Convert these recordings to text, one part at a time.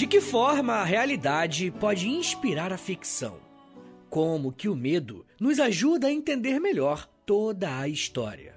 De que forma a realidade pode inspirar a ficção? Como que o medo nos ajuda a entender melhor toda a história?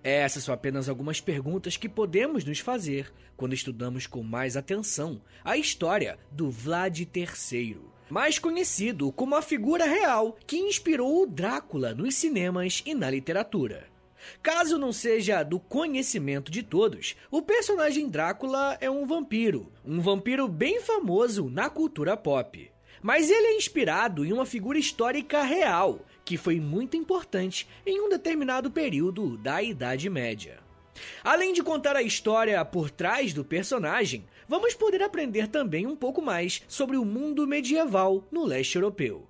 Essas são apenas algumas perguntas que podemos nos fazer quando estudamos com mais atenção a história do Vlad III, mais conhecido como a figura real que inspirou o Drácula nos cinemas e na literatura. Caso não seja do conhecimento de todos, o personagem Drácula é um vampiro, um vampiro bem famoso na cultura pop. Mas ele é inspirado em uma figura histórica real, que foi muito importante em um determinado período da Idade Média. Além de contar a história por trás do personagem, vamos poder aprender também um pouco mais sobre o mundo medieval no leste europeu.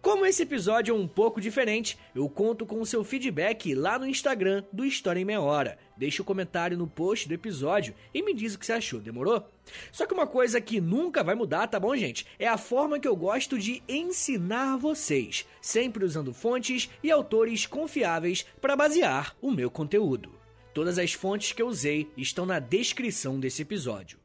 Como esse episódio é um pouco diferente, eu conto com o seu feedback lá no Instagram do História em Meia Hora. Deixe o um comentário no post do episódio e me diz o que você achou, demorou? Só que uma coisa que nunca vai mudar, tá bom, gente? É a forma que eu gosto de ensinar vocês, sempre usando fontes e autores confiáveis para basear o meu conteúdo. Todas as fontes que eu usei estão na descrição desse episódio.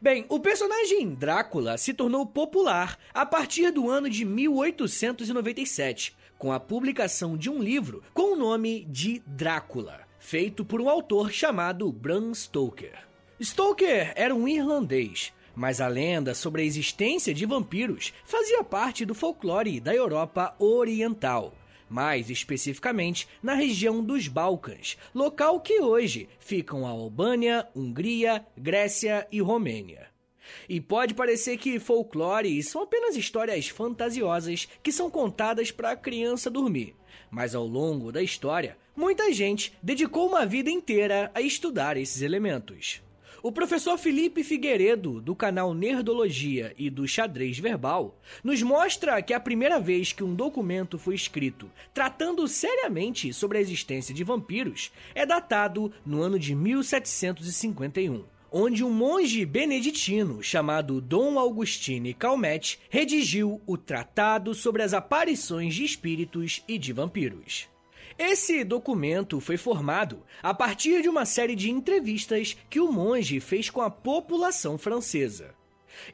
Bem, o personagem Drácula se tornou popular a partir do ano de 1897, com a publicação de um livro com o nome de Drácula, feito por um autor chamado Bram Stoker. Stoker era um irlandês, mas a lenda sobre a existência de vampiros fazia parte do folclore da Europa Oriental mais especificamente na região dos Balcãs, local que hoje ficam a Albânia, Hungria, Grécia e Romênia. E pode parecer que folclore são apenas histórias fantasiosas que são contadas para a criança dormir, mas ao longo da história, muita gente dedicou uma vida inteira a estudar esses elementos. O professor Felipe Figueiredo, do canal Nerdologia e do Xadrez Verbal, nos mostra que a primeira vez que um documento foi escrito tratando seriamente sobre a existência de vampiros é datado no ano de 1751 onde um monge beneditino chamado Dom Augustine Calmette redigiu o Tratado sobre as Aparições de Espíritos e de Vampiros. Esse documento foi formado a partir de uma série de entrevistas que o monge fez com a população francesa.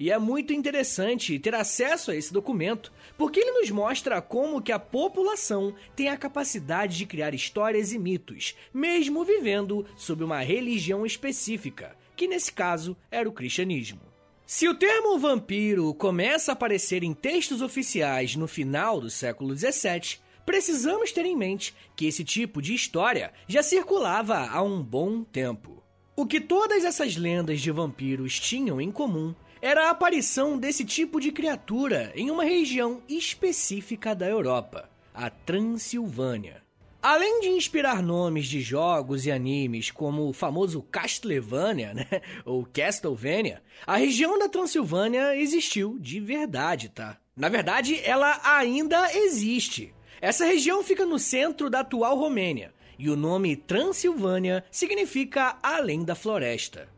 E é muito interessante ter acesso a esse documento, porque ele nos mostra como que a população tem a capacidade de criar histórias e mitos, mesmo vivendo sob uma religião específica, que nesse caso era o cristianismo. Se o termo vampiro começa a aparecer em textos oficiais no final do século XVII, precisamos ter em mente que esse tipo de história já circulava há um bom tempo. O que todas essas lendas de vampiros tinham em comum era a aparição desse tipo de criatura em uma região específica da Europa, a Transilvânia. Além de inspirar nomes de jogos e animes como o famoso Castlevania, né, ou Castlevania, a região da Transilvânia existiu de verdade, tá? Na verdade, ela ainda existe. Essa região fica no centro da atual Romênia, e o nome Transilvânia significa além da floresta.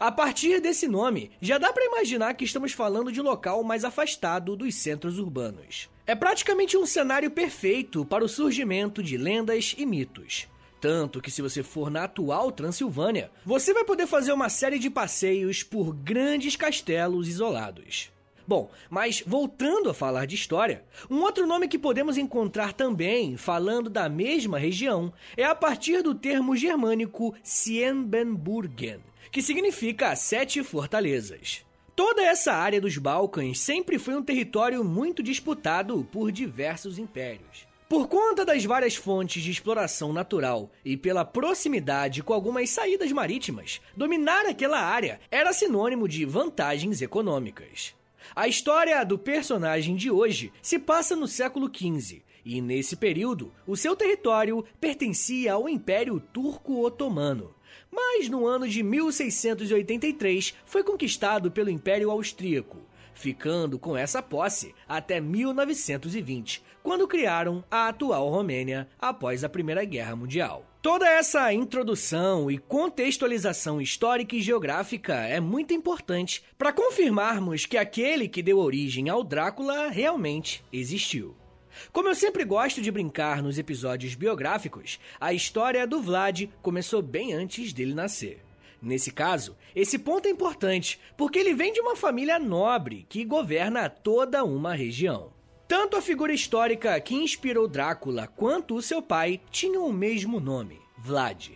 A partir desse nome, já dá para imaginar que estamos falando de um local mais afastado dos centros urbanos. É praticamente um cenário perfeito para o surgimento de lendas e mitos. Tanto que, se você for na atual Transilvânia, você vai poder fazer uma série de passeios por grandes castelos isolados. Bom, mas voltando a falar de história, um outro nome que podemos encontrar também, falando da mesma região, é a partir do termo germânico Siembenburgen, que significa sete fortalezas. Toda essa área dos Balcãs sempre foi um território muito disputado por diversos impérios. Por conta das várias fontes de exploração natural e pela proximidade com algumas saídas marítimas, dominar aquela área era sinônimo de vantagens econômicas. A história do personagem de hoje se passa no século XV, e nesse período, o seu território pertencia ao Império Turco-Otomano. Mas no ano de 1683 foi conquistado pelo Império Austríaco, ficando com essa posse até 1920, quando criaram a atual Romênia após a Primeira Guerra Mundial. Toda essa introdução e contextualização histórica e geográfica é muito importante para confirmarmos que aquele que deu origem ao Drácula realmente existiu. Como eu sempre gosto de brincar nos episódios biográficos, a história do Vlad começou bem antes dele nascer. Nesse caso, esse ponto é importante porque ele vem de uma família nobre que governa toda uma região. Tanto a figura histórica que inspirou Drácula quanto o seu pai tinham o mesmo nome, Vlad.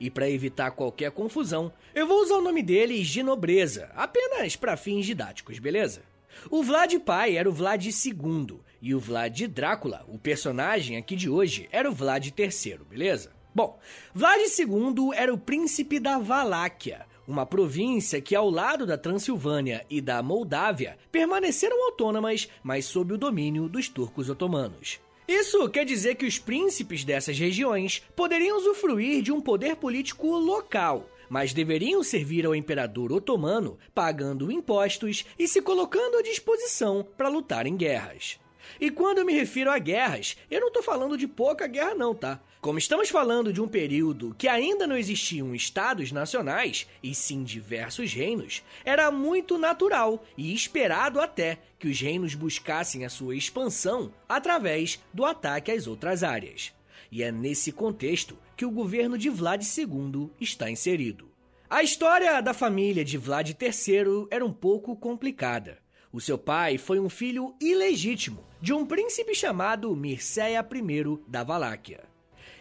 E para evitar qualquer confusão, eu vou usar o nome deles de nobreza, apenas para fins didáticos, beleza? O Vlad pai era o Vlad II e o Vlad Drácula, o personagem aqui de hoje, era o Vlad III, beleza? Bom, Vlad II era o príncipe da Valáquia, uma província que, ao lado da Transilvânia e da Moldávia, permaneceram autônomas, mas sob o domínio dos turcos otomanos. Isso quer dizer que os príncipes dessas regiões poderiam usufruir de um poder político local, mas deveriam servir ao imperador otomano, pagando impostos e se colocando à disposição para lutar em guerras. E quando eu me refiro a guerras, eu não estou falando de pouca guerra não, tá? Como estamos falando de um período que ainda não existiam estados nacionais, e sim diversos reinos, era muito natural e esperado até que os reinos buscassem a sua expansão através do ataque às outras áreas. E é nesse contexto que o governo de Vlad II está inserido. A história da família de Vlad III era um pouco complicada. O seu pai foi um filho ilegítimo de um príncipe chamado Mircea I da Valáquia.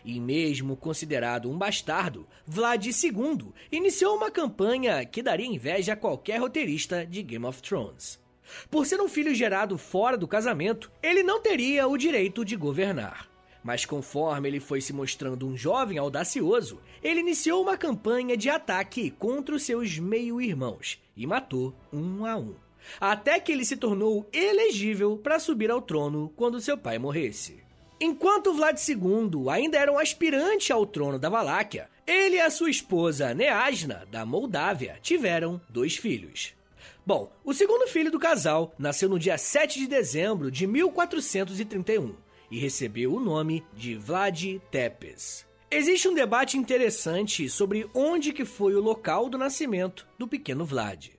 E mesmo considerado um bastardo, Vlad II iniciou uma campanha que daria inveja a qualquer roteirista de Game of Thrones. Por ser um filho gerado fora do casamento, ele não teria o direito de governar. Mas conforme ele foi se mostrando um jovem audacioso, ele iniciou uma campanha de ataque contra os seus meio-irmãos e matou um a um. Até que ele se tornou elegível para subir ao trono quando seu pai morresse. Enquanto Vlad II ainda era um aspirante ao trono da Valáquia, ele e a sua esposa Neasna, da Moldávia, tiveram dois filhos. Bom, o segundo filho do casal nasceu no dia 7 de dezembro de 1431 e recebeu o nome de Vlad Tepes. Existe um debate interessante sobre onde que foi o local do nascimento do pequeno Vlad.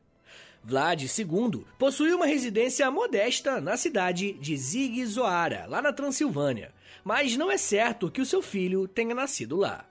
Vlad II possuía uma residência modesta na cidade de Zigzoara, lá na Transilvânia, mas não é certo que o seu filho tenha nascido lá.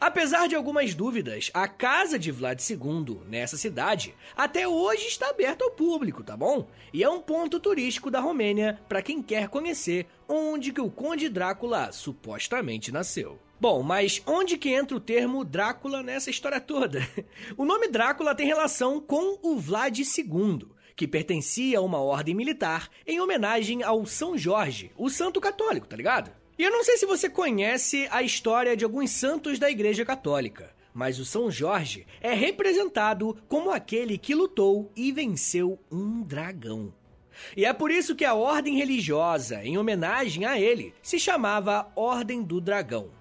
Apesar de algumas dúvidas, a casa de Vlad II, nessa cidade, até hoje está aberta ao público, tá bom? E é um ponto turístico da Romênia para quem quer conhecer onde que o Conde Drácula supostamente nasceu. Bom, mas onde que entra o termo Drácula nessa história toda? O nome Drácula tem relação com o Vlad II, que pertencia a uma ordem militar em homenagem ao São Jorge, o santo católico, tá ligado? E eu não sei se você conhece a história de alguns santos da Igreja Católica, mas o São Jorge é representado como aquele que lutou e venceu um dragão. E é por isso que a ordem religiosa, em homenagem a ele, se chamava Ordem do Dragão.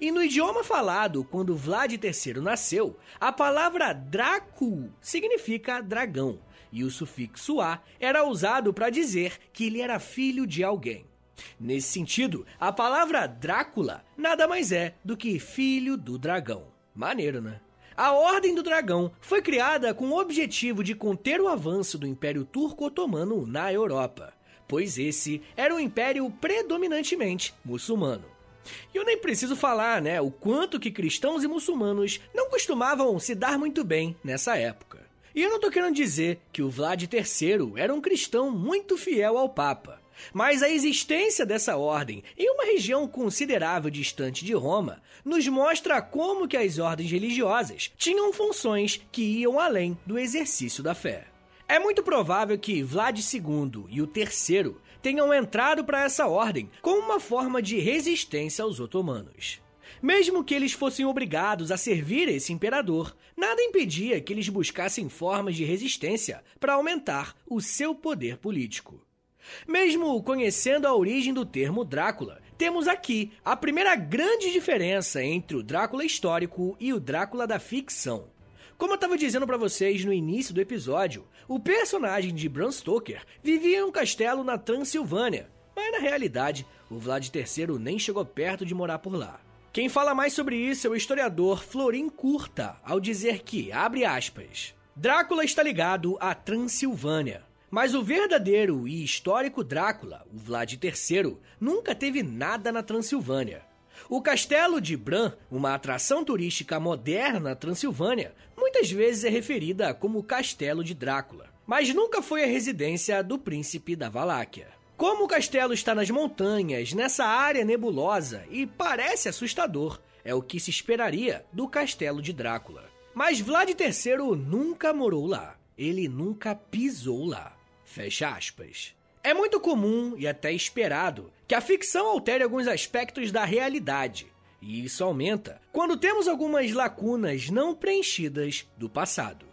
E no idioma falado quando Vlad III nasceu, a palavra Dracu significa dragão, e o sufixo A era usado para dizer que ele era filho de alguém. Nesse sentido, a palavra Drácula nada mais é do que filho do dragão. Maneiro, né? A Ordem do Dragão foi criada com o objetivo de conter o avanço do Império Turco-Otomano na Europa, pois esse era um império predominantemente muçulmano. E eu nem preciso falar, né, o quanto que cristãos e muçulmanos não costumavam se dar muito bem nessa época. E eu não tô querendo dizer que o Vlad III era um cristão muito fiel ao Papa. Mas a existência dessa ordem em uma região considerável distante de Roma nos mostra como que as ordens religiosas tinham funções que iam além do exercício da fé. É muito provável que Vlad II e o terceiro tenham entrado para essa ordem como uma forma de resistência aos otomanos. Mesmo que eles fossem obrigados a servir esse imperador, nada impedia que eles buscassem formas de resistência para aumentar o seu poder político. Mesmo conhecendo a origem do termo Drácula, temos aqui a primeira grande diferença entre o Drácula histórico e o Drácula da ficção. Como eu estava dizendo para vocês no início do episódio, o personagem de Bram Stoker vivia em um castelo na Transilvânia, mas na realidade, o Vlad III nem chegou perto de morar por lá. Quem fala mais sobre isso é o historiador Florin Curta, ao dizer que, abre aspas, Drácula está ligado à Transilvânia, mas o verdadeiro e histórico Drácula, o Vlad III, nunca teve nada na Transilvânia. O castelo de Bran, uma atração turística moderna na Transilvânia, muitas vezes é referida como Castelo de Drácula, mas nunca foi a residência do príncipe da Valáquia. Como o castelo está nas montanhas, nessa área nebulosa e parece assustador, é o que se esperaria do castelo de Drácula. Mas Vlad III nunca morou lá. Ele nunca pisou lá. Fecha aspas. É muito comum e até esperado que a ficção altere alguns aspectos da realidade, e isso aumenta quando temos algumas lacunas não preenchidas do passado.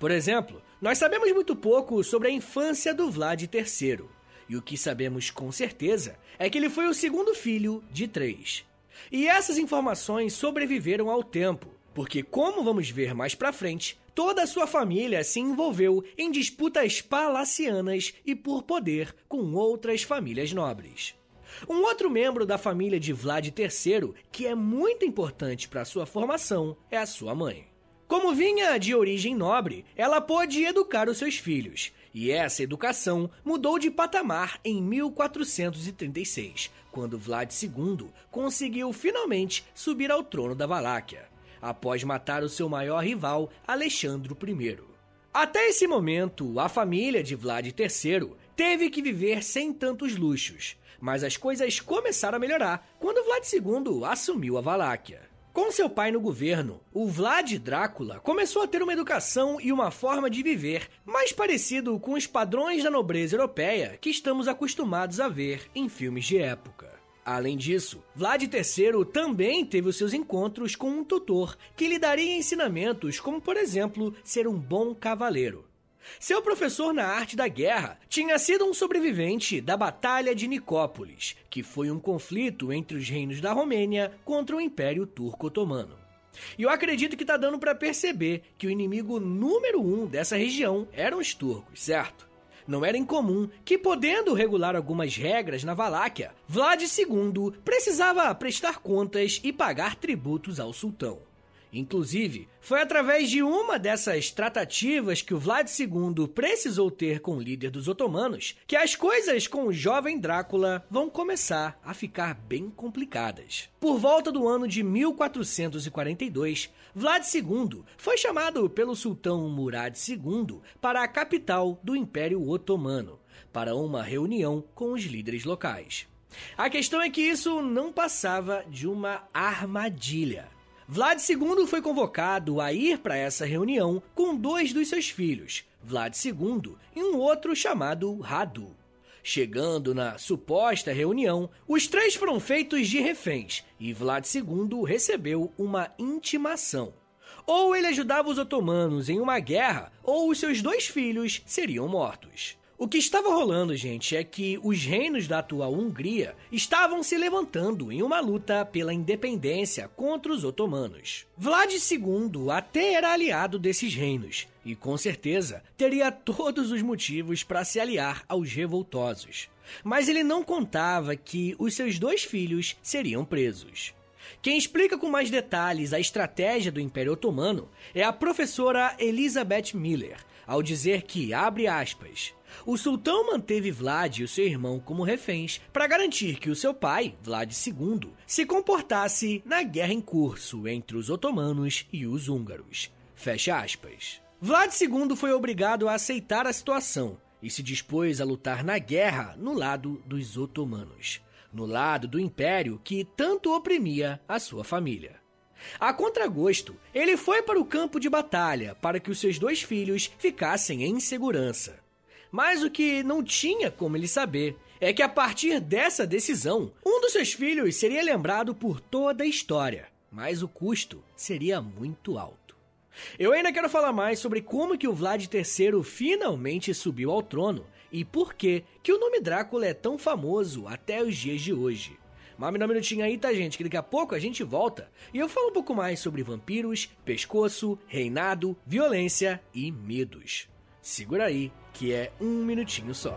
Por exemplo, nós sabemos muito pouco sobre a infância do Vlad III, e o que sabemos com certeza é que ele foi o segundo filho de três. E essas informações sobreviveram ao tempo, porque como vamos ver mais pra frente, toda a sua família se envolveu em disputas palacianas e por poder com outras famílias nobres. Um outro membro da família de Vlad III, que é muito importante para sua formação, é a sua mãe. Como vinha de origem nobre, ela pôde educar os seus filhos, e essa educação mudou de patamar em 1436, quando Vlad II conseguiu finalmente subir ao trono da Valáquia após matar o seu maior rival, Alexandre I. Até esse momento, a família de Vlad III teve que viver sem tantos luxos, mas as coisas começaram a melhorar quando Vlad II assumiu a Valáquia. Com seu pai no governo, o Vlad Drácula começou a ter uma educação e uma forma de viver mais parecido com os padrões da nobreza europeia que estamos acostumados a ver em filmes de época. Além disso, Vlad III também teve os seus encontros com um tutor que lhe daria ensinamentos como, por exemplo, ser um bom cavaleiro. Seu professor na arte da guerra tinha sido um sobrevivente da Batalha de Nicópolis, que foi um conflito entre os reinos da Romênia contra o Império Turco-Otomano. E eu acredito que tá dando para perceber que o inimigo número um dessa região eram os turcos, certo? Não era incomum que, podendo regular algumas regras na Valáquia, Vlad II precisava prestar contas e pagar tributos ao sultão. Inclusive, foi através de uma dessas tratativas que o Vlad II precisou ter com o líder dos otomanos que as coisas com o jovem Drácula vão começar a ficar bem complicadas. Por volta do ano de 1442, Vlad II foi chamado pelo sultão Murad II para a capital do Império Otomano, para uma reunião com os líderes locais. A questão é que isso não passava de uma armadilha. Vlad II foi convocado a ir para essa reunião com dois dos seus filhos, Vlad II e um outro chamado Radu. Chegando na suposta reunião, os três foram feitos de reféns e Vlad II recebeu uma intimação. Ou ele ajudava os otomanos em uma guerra, ou os seus dois filhos seriam mortos. O que estava rolando, gente, é que os reinos da atual Hungria estavam se levantando em uma luta pela independência contra os otomanos. Vlad II até era aliado desses reinos e, com certeza, teria todos os motivos para se aliar aos revoltosos. Mas ele não contava que os seus dois filhos seriam presos. Quem explica com mais detalhes a estratégia do Império Otomano é a professora Elizabeth Miller, ao dizer que, abre aspas, o sultão manteve Vlad e o seu irmão como reféns para garantir que o seu pai, Vlad II, se comportasse na guerra em curso entre os otomanos e os húngaros. Fecha aspas. Vlad II foi obrigado a aceitar a situação e se dispôs a lutar na guerra no lado dos otomanos, no lado do império que tanto oprimia a sua família. A contragosto, ele foi para o campo de batalha para que os seus dois filhos ficassem em segurança. Mas o que não tinha como ele saber é que a partir dessa decisão, um dos seus filhos seria lembrado por toda a história, mas o custo seria muito alto. Eu ainda quero falar mais sobre como que o Vlad III finalmente subiu ao trono e por que que o nome Drácula é tão famoso até os dias de hoje. Mas me dá um minutinho aí, tá, gente? Que daqui a pouco a gente volta e eu falo um pouco mais sobre vampiros, pescoço, reinado, violência e medos. Segura aí, que é um minutinho só.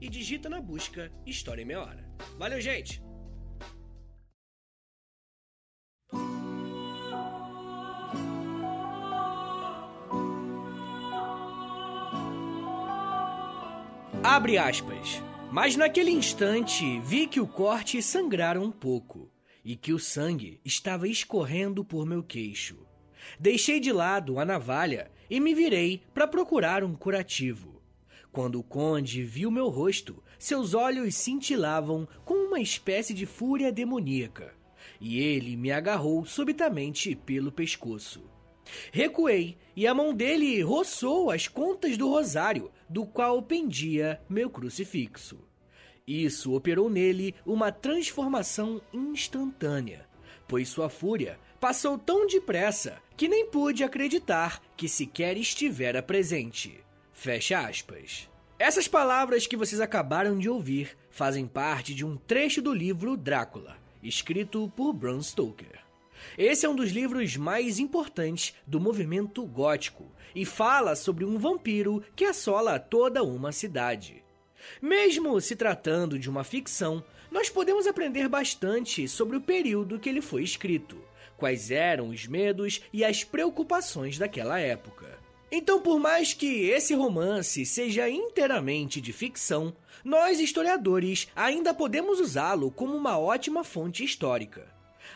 e digita na busca História em Meia Hora. Valeu, gente! Abre aspas. Mas naquele instante vi que o corte sangrara um pouco e que o sangue estava escorrendo por meu queixo. Deixei de lado a navalha e me virei para procurar um curativo. Quando o conde viu meu rosto, seus olhos cintilavam com uma espécie de fúria demoníaca, e ele me agarrou subitamente pelo pescoço. Recuei e a mão dele roçou as contas do rosário, do qual pendia meu crucifixo. Isso operou nele uma transformação instantânea, pois sua fúria passou tão depressa que nem pude acreditar que sequer estivera presente. Fecha aspas. Essas palavras que vocês acabaram de ouvir fazem parte de um trecho do livro Drácula, escrito por Bram Stoker. Esse é um dos livros mais importantes do movimento gótico e fala sobre um vampiro que assola toda uma cidade. Mesmo se tratando de uma ficção, nós podemos aprender bastante sobre o período que ele foi escrito, quais eram os medos e as preocupações daquela época. Então, por mais que esse romance seja inteiramente de ficção, nós historiadores ainda podemos usá-lo como uma ótima fonte histórica.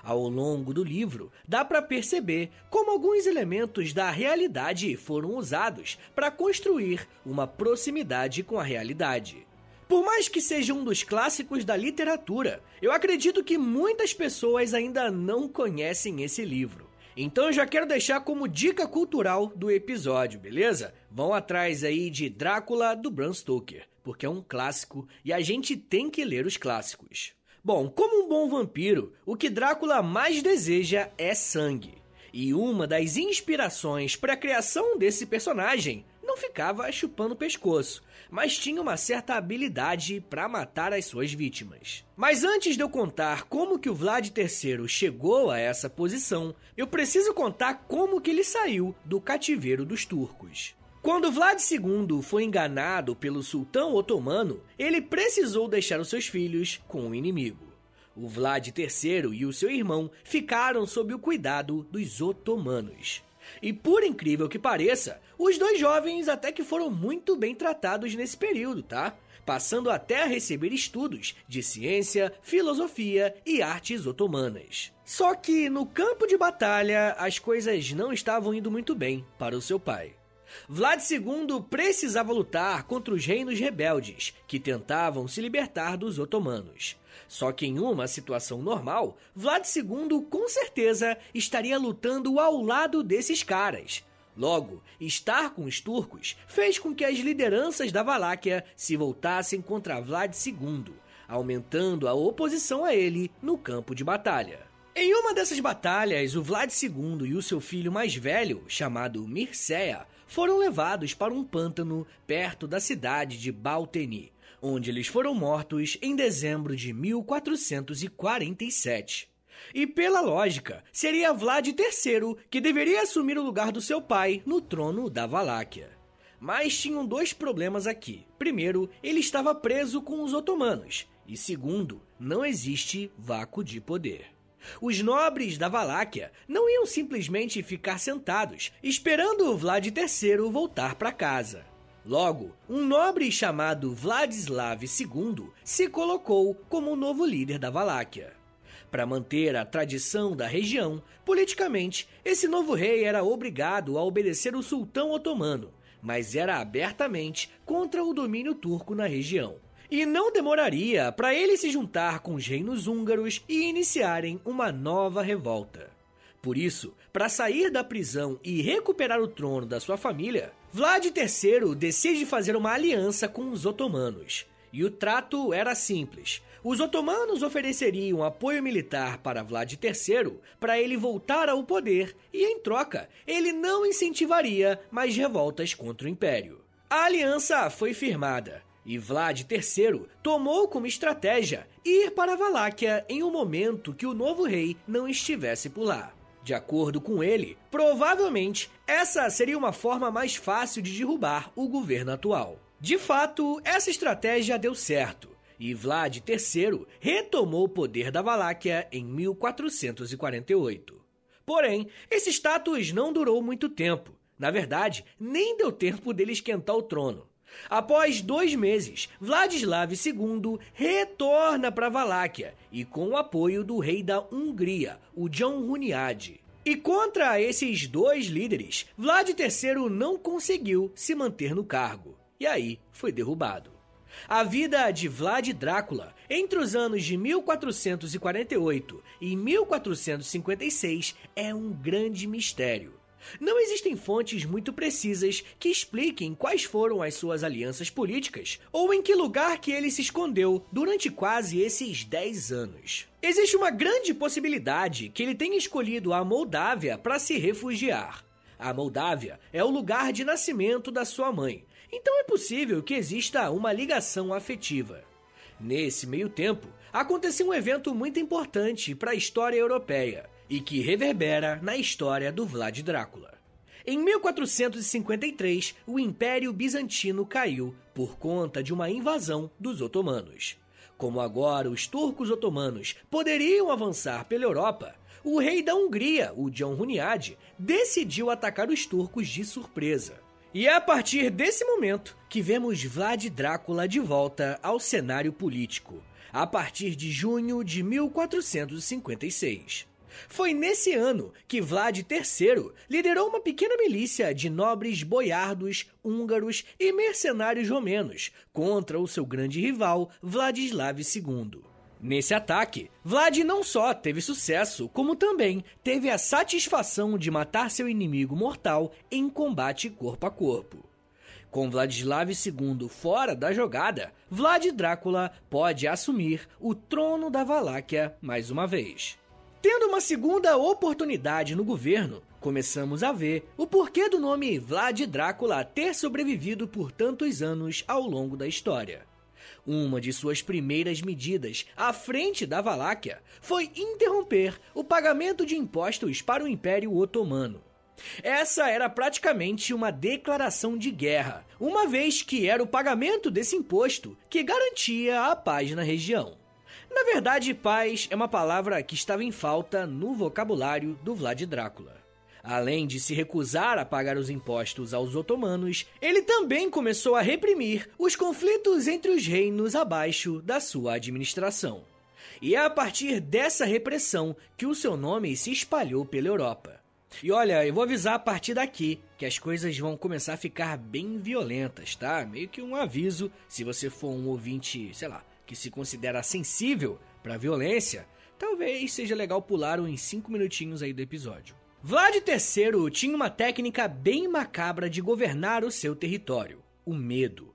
Ao longo do livro, dá para perceber como alguns elementos da realidade foram usados para construir uma proximidade com a realidade. Por mais que seja um dos clássicos da literatura, eu acredito que muitas pessoas ainda não conhecem esse livro. Então eu já quero deixar como dica cultural do episódio, beleza? Vão atrás aí de Drácula do Bram Stoker, porque é um clássico e a gente tem que ler os clássicos. Bom, como um bom vampiro, o que Drácula mais deseja é sangue. E uma das inspirações para a criação desse personagem não ficava chupando o pescoço, mas tinha uma certa habilidade para matar as suas vítimas. Mas antes de eu contar como que o Vlad III chegou a essa posição, eu preciso contar como que ele saiu do cativeiro dos turcos. Quando Vlad II foi enganado pelo sultão otomano, ele precisou deixar os seus filhos com o inimigo. O Vlad III e o seu irmão ficaram sob o cuidado dos otomanos. E por incrível que pareça, os dois jovens até que foram muito bem tratados nesse período, tá? Passando até a receber estudos de ciência, filosofia e artes otomanas. Só que no campo de batalha as coisas não estavam indo muito bem para o seu pai. Vlad II precisava lutar contra os reinos rebeldes, que tentavam se libertar dos otomanos. Só que em uma situação normal, Vlad II com certeza estaria lutando ao lado desses caras. Logo, estar com os turcos fez com que as lideranças da Valáquia se voltassem contra Vlad II, aumentando a oposição a ele no campo de batalha. Em uma dessas batalhas, o Vlad II e o seu filho mais velho, chamado Mircea, foram levados para um pântano perto da cidade de Balteni, onde eles foram mortos em dezembro de 1447. E pela lógica, seria Vlad III que deveria assumir o lugar do seu pai no trono da Valáquia. Mas tinham dois problemas aqui. Primeiro, ele estava preso com os otomanos, e segundo, não existe vácuo de poder. Os nobres da Valáquia não iam simplesmente ficar sentados, esperando Vlad III voltar para casa. Logo, um nobre chamado Vladislav II se colocou como o novo líder da Valáquia. Para manter a tradição da região, politicamente, esse novo rei era obrigado a obedecer o sultão otomano, mas era abertamente contra o domínio turco na região. E não demoraria para ele se juntar com os reinos húngaros e iniciarem uma nova revolta. Por isso, para sair da prisão e recuperar o trono da sua família, Vlad III decide fazer uma aliança com os otomanos. E o trato era simples. Os otomanos ofereceriam apoio militar para Vlad III para ele voltar ao poder e, em troca, ele não incentivaria mais revoltas contra o Império. A aliança foi firmada e Vlad III tomou como estratégia ir para a Valáquia em um momento que o novo rei não estivesse por lá. De acordo com ele, provavelmente essa seria uma forma mais fácil de derrubar o governo atual. De fato, essa estratégia deu certo, e Vlad III retomou o poder da Valáquia em 1448. Porém, esse status não durou muito tempo. Na verdade, nem deu tempo dele esquentar o trono. Após dois meses, Vladislav II retorna para Valáquia e com o apoio do rei da Hungria, o John Huniad. E contra esses dois líderes, Vlad III não conseguiu se manter no cargo. E aí foi derrubado. A vida de Vlad Drácula entre os anos de 1448 e 1456 é um grande mistério. Não existem fontes muito precisas que expliquem quais foram as suas alianças políticas ou em que lugar que ele se escondeu durante quase esses 10 anos. Existe uma grande possibilidade que ele tenha escolhido a Moldávia para se refugiar. A Moldávia é o lugar de nascimento da sua mãe, então é possível que exista uma ligação afetiva. Nesse meio tempo, aconteceu um evento muito importante para a história europeia e que reverbera na história do Vlad Drácula. Em 1453, o Império Bizantino caiu por conta de uma invasão dos otomanos. Como agora os turcos otomanos poderiam avançar pela Europa, o rei da Hungria, o John Huniad, decidiu atacar os turcos de surpresa. E é a partir desse momento que vemos Vlad Drácula de volta ao cenário político, a partir de junho de 1456. Foi nesse ano que Vlad III liderou uma pequena milícia de nobres boiardos, húngaros e mercenários romenos contra o seu grande rival Vladislav II. Nesse ataque, Vlad não só teve sucesso, como também teve a satisfação de matar seu inimigo mortal em combate corpo a corpo. Com Vladislav II fora da jogada, Vlad Drácula pode assumir o trono da Valáquia mais uma vez. Tendo uma segunda oportunidade no governo, começamos a ver o porquê do nome Vlad Drácula ter sobrevivido por tantos anos ao longo da história. Uma de suas primeiras medidas à frente da Valáquia foi interromper o pagamento de impostos para o Império Otomano. Essa era praticamente uma declaração de guerra, uma vez que era o pagamento desse imposto que garantia a paz na região. Na verdade, paz é uma palavra que estava em falta no vocabulário do Vlad Drácula. Além de se recusar a pagar os impostos aos otomanos, ele também começou a reprimir os conflitos entre os reinos abaixo da sua administração. E é a partir dessa repressão que o seu nome se espalhou pela Europa. E olha, eu vou avisar a partir daqui que as coisas vão começar a ficar bem violentas, tá? Meio que um aviso, se você for um ouvinte, sei lá, que se considera sensível para violência, talvez seja legal pular uns 5 minutinhos aí do episódio. Vlad III tinha uma técnica bem macabra de governar o seu território: o medo.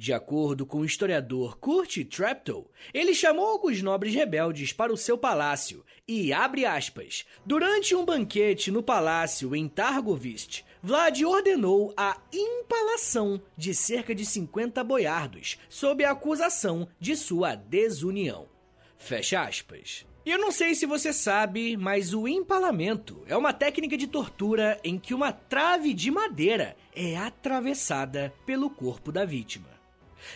De acordo com o historiador Kurt Treptow, ele chamou alguns nobres rebeldes para o seu palácio e, abre aspas, durante um banquete no palácio em Targovist, Vlad ordenou a impalação de cerca de 50 boiardos sob a acusação de sua desunião. Fecha aspas. E eu não sei se você sabe, mas o empalamento é uma técnica de tortura em que uma trave de madeira é atravessada pelo corpo da vítima.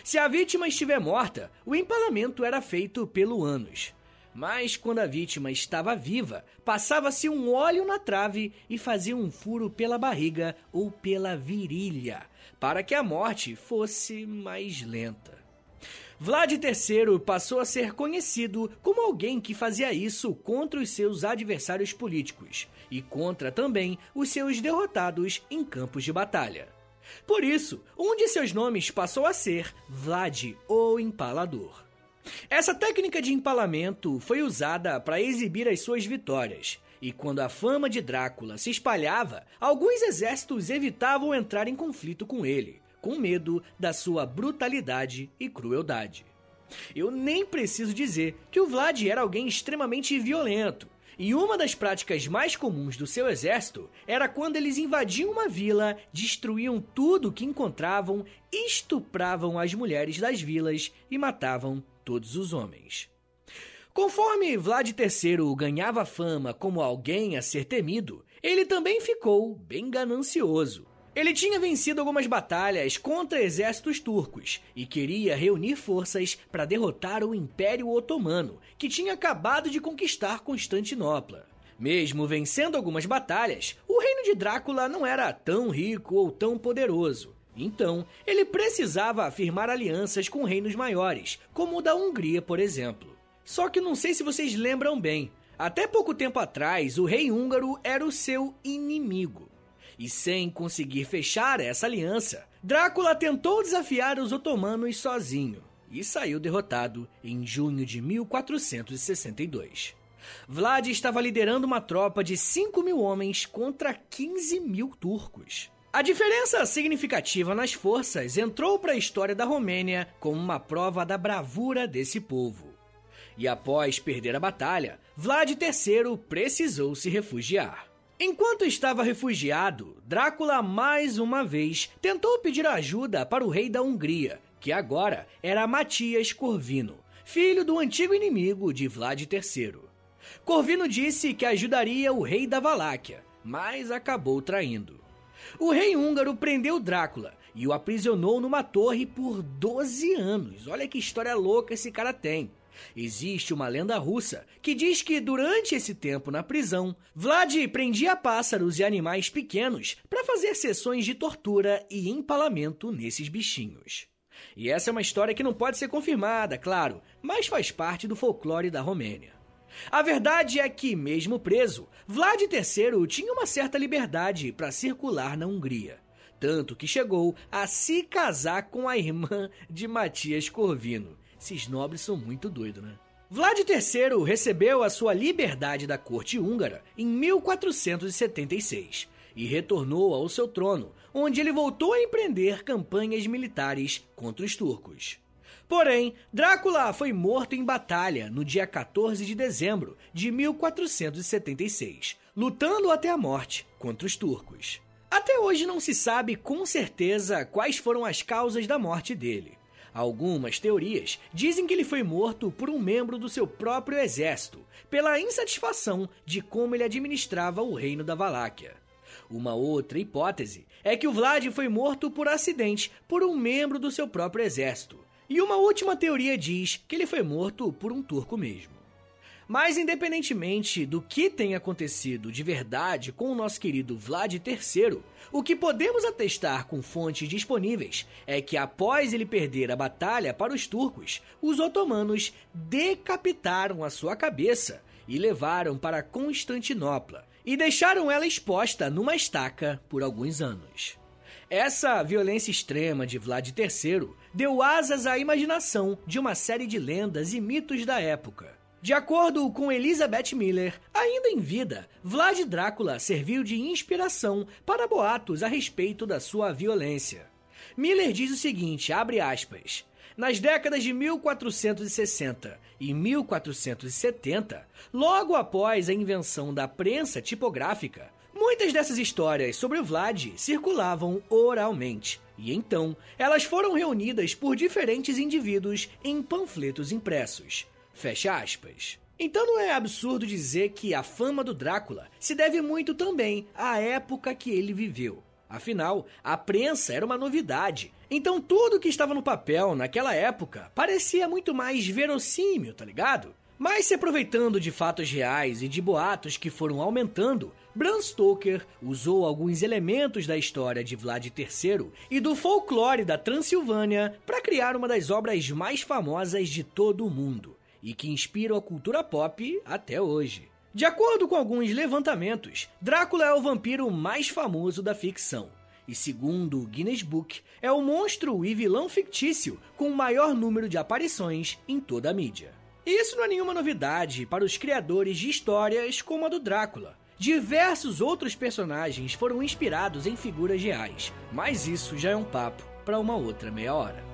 Se a vítima estiver morta, o empalamento era feito pelo ânus. Mas quando a vítima estava viva, passava-se um óleo na trave e fazia um furo pela barriga ou pela virilha, para que a morte fosse mais lenta. Vlad III passou a ser conhecido como alguém que fazia isso contra os seus adversários políticos e contra também os seus derrotados em campos de batalha. Por isso, um de seus nomes passou a ser Vlad o Empalador. Essa técnica de empalamento foi usada para exibir as suas vitórias, e quando a fama de Drácula se espalhava, alguns exércitos evitavam entrar em conflito com ele, com medo da sua brutalidade e crueldade. Eu nem preciso dizer que o Vlad era alguém extremamente violento, e uma das práticas mais comuns do seu exército era quando eles invadiam uma vila, destruíam tudo que encontravam, estupravam as mulheres das vilas e matavam todos os homens. Conforme Vlad III ganhava fama como alguém a ser temido, ele também ficou bem ganancioso. Ele tinha vencido algumas batalhas contra exércitos turcos e queria reunir forças para derrotar o Império Otomano, que tinha acabado de conquistar Constantinopla. Mesmo vencendo algumas batalhas, o reino de Drácula não era tão rico ou tão poderoso. Então, ele precisava firmar alianças com reinos maiores, como o da Hungria, por exemplo. Só que não sei se vocês lembram bem, até pouco tempo atrás, o rei húngaro era o seu inimigo. E sem conseguir fechar essa aliança, Drácula tentou desafiar os otomanos sozinho e saiu derrotado em junho de 1462. Vlad estava liderando uma tropa de 5 mil homens contra 15 mil turcos. A diferença significativa nas forças entrou para a história da Romênia como uma prova da bravura desse povo. E após perder a batalha, Vlad III precisou se refugiar. Enquanto estava refugiado, Drácula mais uma vez tentou pedir ajuda para o rei da Hungria, que agora era Matias Corvino, filho do antigo inimigo de Vlad III. Corvino disse que ajudaria o rei da Valáquia, mas acabou traindo. O rei húngaro prendeu Drácula e o aprisionou numa torre por 12 anos. Olha que história louca esse cara tem. Existe uma lenda russa que diz que durante esse tempo na prisão, Vlad prendia pássaros e animais pequenos para fazer sessões de tortura e empalamento nesses bichinhos. E essa é uma história que não pode ser confirmada, claro, mas faz parte do folclore da Romênia. A verdade é que, mesmo preso, Vlad III tinha uma certa liberdade para circular na Hungria. Tanto que chegou a se casar com a irmã de Matias Corvino, esses nobres são muito doidos, né? Vlad III recebeu a sua liberdade da corte húngara em 1476 e retornou ao seu trono, onde ele voltou a empreender campanhas militares contra os turcos. Porém, Drácula foi morto em batalha no dia 14 de dezembro de 1476, lutando até a morte contra os turcos. Até hoje não se sabe com certeza quais foram as causas da morte dele. Algumas teorias dizem que ele foi morto por um membro do seu próprio exército, pela insatisfação de como ele administrava o reino da Valáquia. Uma outra hipótese é que o Vlad foi morto por acidente por um membro do seu próprio exército. E uma última teoria diz que ele foi morto por um turco mesmo. Mas, independentemente do que tenha acontecido de verdade com o nosso querido Vlad III, o que podemos atestar com fontes disponíveis é que, após ele perder a batalha para os turcos, os otomanos decapitaram a sua cabeça e levaram para Constantinopla e deixaram ela exposta numa estaca por alguns anos. Essa violência extrema de Vlad III deu asas à imaginação de uma série de lendas e mitos da época de acordo com Elizabeth Miller, ainda em vida, Vlad Drácula serviu de inspiração para boatos a respeito da sua violência. Miller diz o seguinte, abre aspas, nas décadas de 1460 e 1470, logo após a invenção da prensa tipográfica, muitas dessas histórias sobre o Vlad circulavam oralmente, e então elas foram reunidas por diferentes indivíduos em panfletos impressos. Fecha aspas. Então não é absurdo dizer que a fama do Drácula se deve muito também à época que ele viveu. Afinal, a prensa era uma novidade. Então tudo que estava no papel naquela época parecia muito mais verossímil, tá ligado? Mas se aproveitando de fatos reais e de boatos que foram aumentando, Bram Stoker usou alguns elementos da história de Vlad III e do folclore da Transilvânia para criar uma das obras mais famosas de todo o mundo e que inspiram a cultura pop até hoje. De acordo com alguns levantamentos, Drácula é o vampiro mais famoso da ficção. E segundo o Guinness Book, é o monstro e vilão fictício com o maior número de aparições em toda a mídia. E isso não é nenhuma novidade para os criadores de histórias como a do Drácula. Diversos outros personagens foram inspirados em figuras reais, mas isso já é um papo para uma outra meia hora.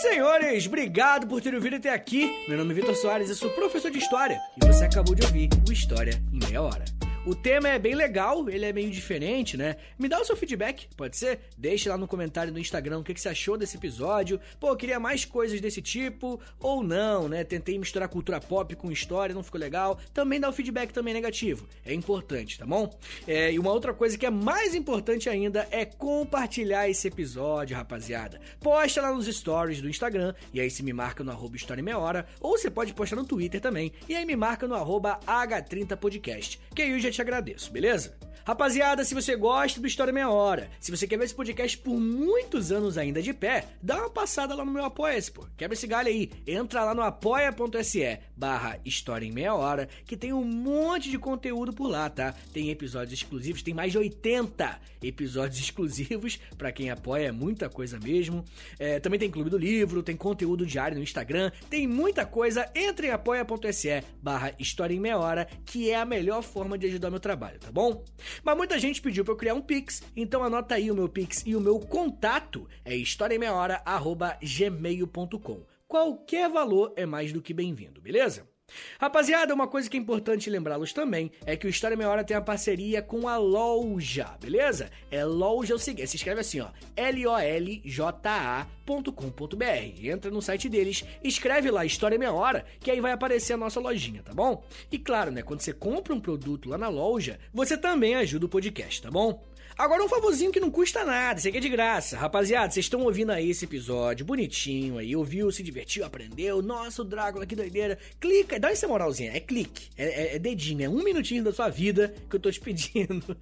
Senhores, obrigado por terem ouvido até aqui. Meu nome é Vitor Soares, eu sou professor de História e você acabou de ouvir o História em Meia Hora. O tema é bem legal, ele é meio diferente, né? Me dá o seu feedback, pode ser? Deixe lá no comentário do Instagram o que, você achou desse episódio. Pô, queria mais coisas desse tipo, ou não, né? Tentei misturar cultura pop com história, não ficou legal. Também dá o feedback também negativo. É importante, tá bom? É, e uma outra coisa que é mais importante ainda é compartilhar esse episódio, rapaziada. Posta lá nos stories do Instagram, e aí se me marca no arroba História Meia Hora, ou você pode postar no Twitter também, e aí me marca no arroba H30podcast, que aí eu já te agradeço, beleza? Rapaziada, se você gosta do História Meia Hora, se você quer ver esse podcast por muitos anos ainda de pé, dá uma passada lá no meu Apoia-se, pô. Quebra esse galho aí. Entra lá no apoia.se barra História em Meia Hora, que tem um monte de conteúdo por lá, tá? Tem episódios exclusivos, tem mais de 80 episódios exclusivos para quem apoia, é muita coisa mesmo. É, também tem Clube do Livro, tem conteúdo diário no Instagram, tem muita coisa. Entre em apoia.se barra História em Meia Hora, que é a melhor forma de ajudar meu trabalho, tá bom? Mas muita gente pediu para eu criar um Pix, então anota aí o meu Pix e o meu contato é historiaemmeiahora@gmail.com. Qualquer valor é mais do que bem-vindo, beleza? Rapaziada, uma coisa que é importante lembrá-los também é que o História Meia Hora tem a parceria com a loja, beleza? É loja é o seguinte, se escreve assim, ó, L-O-L-J-A.com.br. Entra no site deles, escreve lá História Meia Hora, que aí vai aparecer a nossa lojinha, tá bom? E claro, né, quando você compra um produto lá na loja, você também ajuda o podcast, tá bom? Agora um favorzinho que não custa nada, isso aqui é de graça. Rapaziada, vocês estão ouvindo aí esse episódio bonitinho aí, ouviu, se divertiu, aprendeu. Nossa, o Drácula, que doideira. Clica, dá essa moralzinha, é clique, é, é, é dedinho, é um minutinho da sua vida que eu tô te pedindo.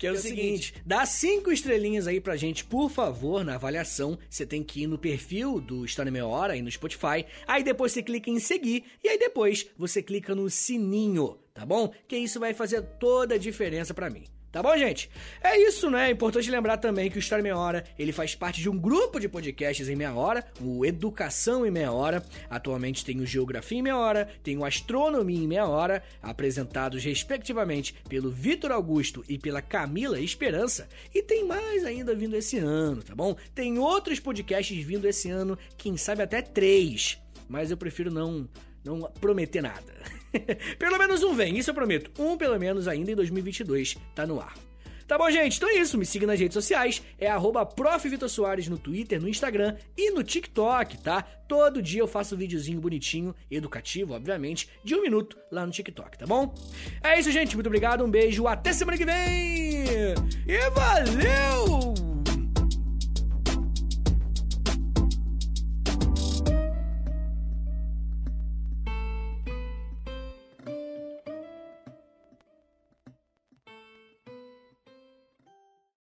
que é, o, é o seguinte, seguinte, dá cinco estrelinhas aí pra gente, por favor, na avaliação. Você tem que ir no perfil do História Meia Hora aí no Spotify. Aí depois você clica em seguir e aí depois você clica no sininho, tá bom? Que isso vai fazer toda a diferença para mim. Tá bom, gente? É isso, né? É importante lembrar também que o História em Meia Hora, ele faz parte de um grupo de podcasts em meia hora, o Educação em Meia Hora. Atualmente tem o Geografia em Meia Hora, tem o Astronomia em Meia Hora, apresentados respectivamente pelo Vitor Augusto e pela Camila Esperança. E tem mais ainda vindo esse ano, tá bom? Tem outros podcasts vindo esse ano, quem sabe até três. Mas eu prefiro não, não prometer nada. pelo menos um vem, isso eu prometo. Um pelo menos ainda em 2022 tá no ar. Tá bom, gente? Então é isso. Me siga nas redes sociais. É arroba no Twitter, no Instagram e no TikTok, tá? Todo dia eu faço um videozinho bonitinho, educativo, obviamente, de um minuto lá no TikTok, tá bom? É isso, gente. Muito obrigado, um beijo, até semana que vem! E valeu!